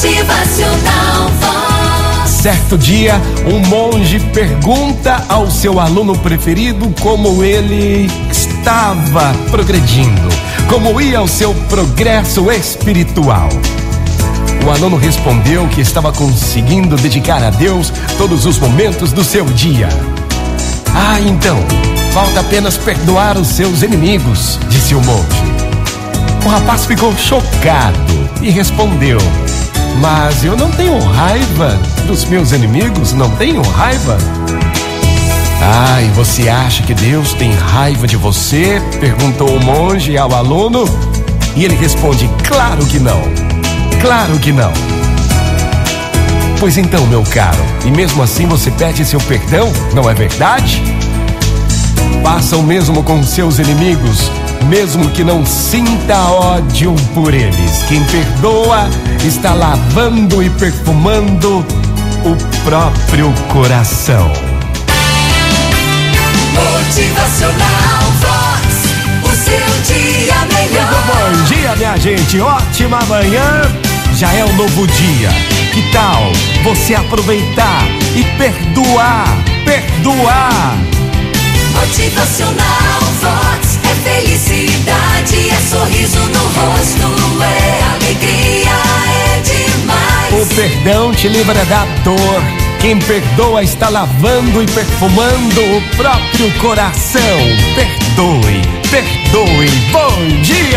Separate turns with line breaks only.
Motivacional Vox.
Certo dia, um monge pergunta ao seu aluno preferido como ele estava progredindo, como ia o seu progresso espiritual. O aluno respondeu que estava conseguindo dedicar a Deus todos os momentos do seu dia. Ah, então, falta apenas perdoar os seus inimigos, disse o monge. O rapaz ficou chocado e respondeu: Mas eu não tenho raiva dos meus inimigos, não tenho raiva. Ah, e você acha que Deus tem raiva de você? perguntou o monge ao aluno. E ele responde: Claro que não. Claro que não. Pois então, meu caro, e mesmo assim você pede seu perdão, não é verdade? Faça o mesmo com seus inimigos, mesmo que não sinta ódio por eles. Quem perdoa está lavando e perfumando o próprio coração.
Motivacional Vox. O seu dia melhor.
Bom dia, minha gente. Ótima manhã. Já é um novo dia. Que tal você aproveitar e perdoar? Perdoar.
Motivacional Vox.
Perdão te livra da dor. Quem perdoa está lavando e perfumando o próprio coração. Perdoe, perdoe. Bom dia!